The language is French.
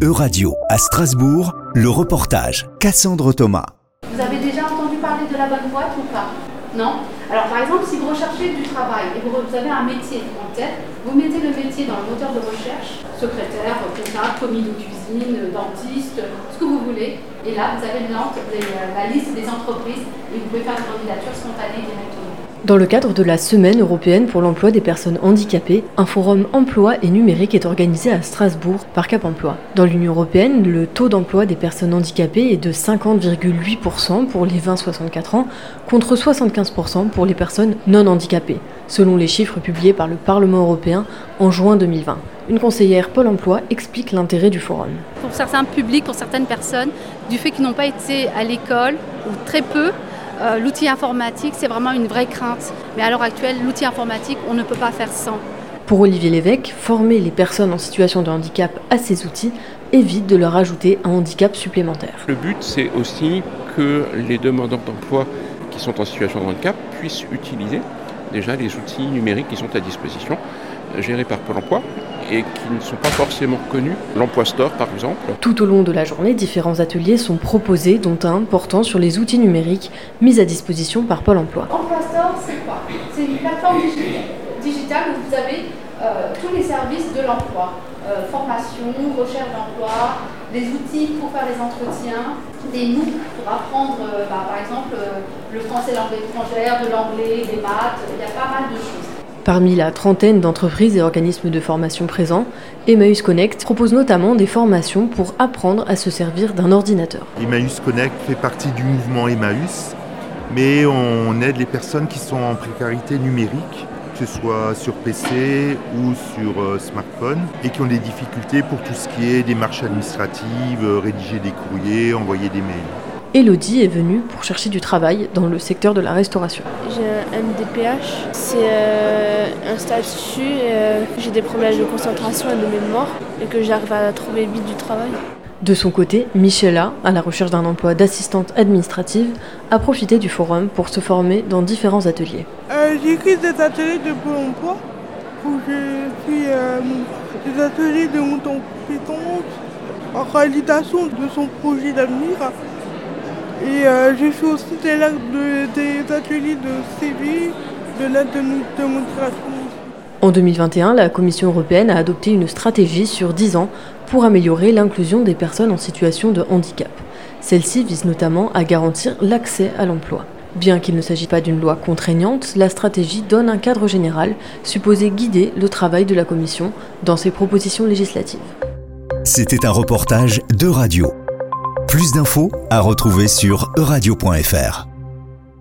Euradio à Strasbourg, le reportage Cassandre Thomas. Vous avez déjà entendu parler de la bonne boîte ou pas? Non? Alors par exemple, si vous recherchez du travail et vous avez un métier en tête, vous mettez le métier dans le moteur de recherche, secrétaire, comptable, commis de cuisine, dentiste, ce que vous voulez. Et là, vous avez la liste des entreprises et vous pouvez faire une candidature spontanée directement. Dans le cadre de la Semaine européenne pour l'emploi des personnes handicapées, un forum emploi et numérique est organisé à Strasbourg par Cap Emploi. Dans l'Union européenne, le taux d'emploi des personnes handicapées est de 50,8% pour les 20-64 ans contre 75% pour les personnes non handicapées, selon les chiffres publiés par le Parlement européen en juin 2020. Une conseillère Pôle emploi explique l'intérêt du forum. Pour certains publics, pour certaines personnes, du fait qu'ils n'ont pas été à l'école ou très peu, euh, l'outil informatique, c'est vraiment une vraie crainte. Mais à l'heure actuelle, l'outil informatique, on ne peut pas faire sans. Pour Olivier Lévesque, former les personnes en situation de handicap à ces outils évite de leur ajouter un handicap supplémentaire. Le but, c'est aussi que les demandeurs d'emploi qui sont en situation de handicap puissent utiliser déjà les outils numériques qui sont à disposition, gérés par Pôle emploi, et qui ne sont pas forcément connus. L'Emploi Store, par exemple. Tout au long de la journée, différents ateliers sont proposés, dont un portant sur les outils numériques mis à disposition par Pôle emploi. Emploi Store, c'est quoi? C'est une plateforme digitale où vous avez euh, tous les services de l'emploi. Euh, formation, recherche d'emploi, des outils pour faire les entretiens, des MOOC pour apprendre, euh, bah, par exemple, le français langue étrangère, de l'anglais, des maths, il y a pas mal de choses. Parmi la trentaine d'entreprises et organismes de formation présents, Emmaüs Connect propose notamment des formations pour apprendre à se servir d'un ordinateur. Emmaüs Connect fait partie du mouvement Emmaüs, mais on aide les personnes qui sont en précarité numérique, que ce soit sur PC ou sur euh, smartphone, et qui ont des difficultés pour tout ce qui est démarches administratives, euh, rédiger des courriers, envoyer des mails. Elodie est venue pour chercher du travail dans le secteur de la restauration. J'ai un MDPH, c'est euh, un statut, euh, j'ai des problèmes de concentration et de mémoire et que j'arrive à trouver vite du travail. De son côté, Michela, à la recherche d'un emploi d'assistante administrative, a profité du forum pour se former dans différents ateliers. Euh, j'ai écrit des ateliers de Pôle emploi où j'ai fait des ateliers de montée en compétences en réalisation de son projet d'avenir et euh, j'ai fait aussi des, ateliers de CV, de de, démonstration. En 2021, la Commission européenne a adopté une stratégie sur 10 ans pour améliorer l'inclusion des personnes en situation de handicap. Celle-ci vise notamment à garantir l'accès à l'emploi. Bien qu'il ne s'agisse pas d'une loi contraignante, la stratégie donne un cadre général supposé guider le travail de la Commission dans ses propositions législatives. C'était un reportage de radio. Plus d'infos à retrouver sur euradio.fr.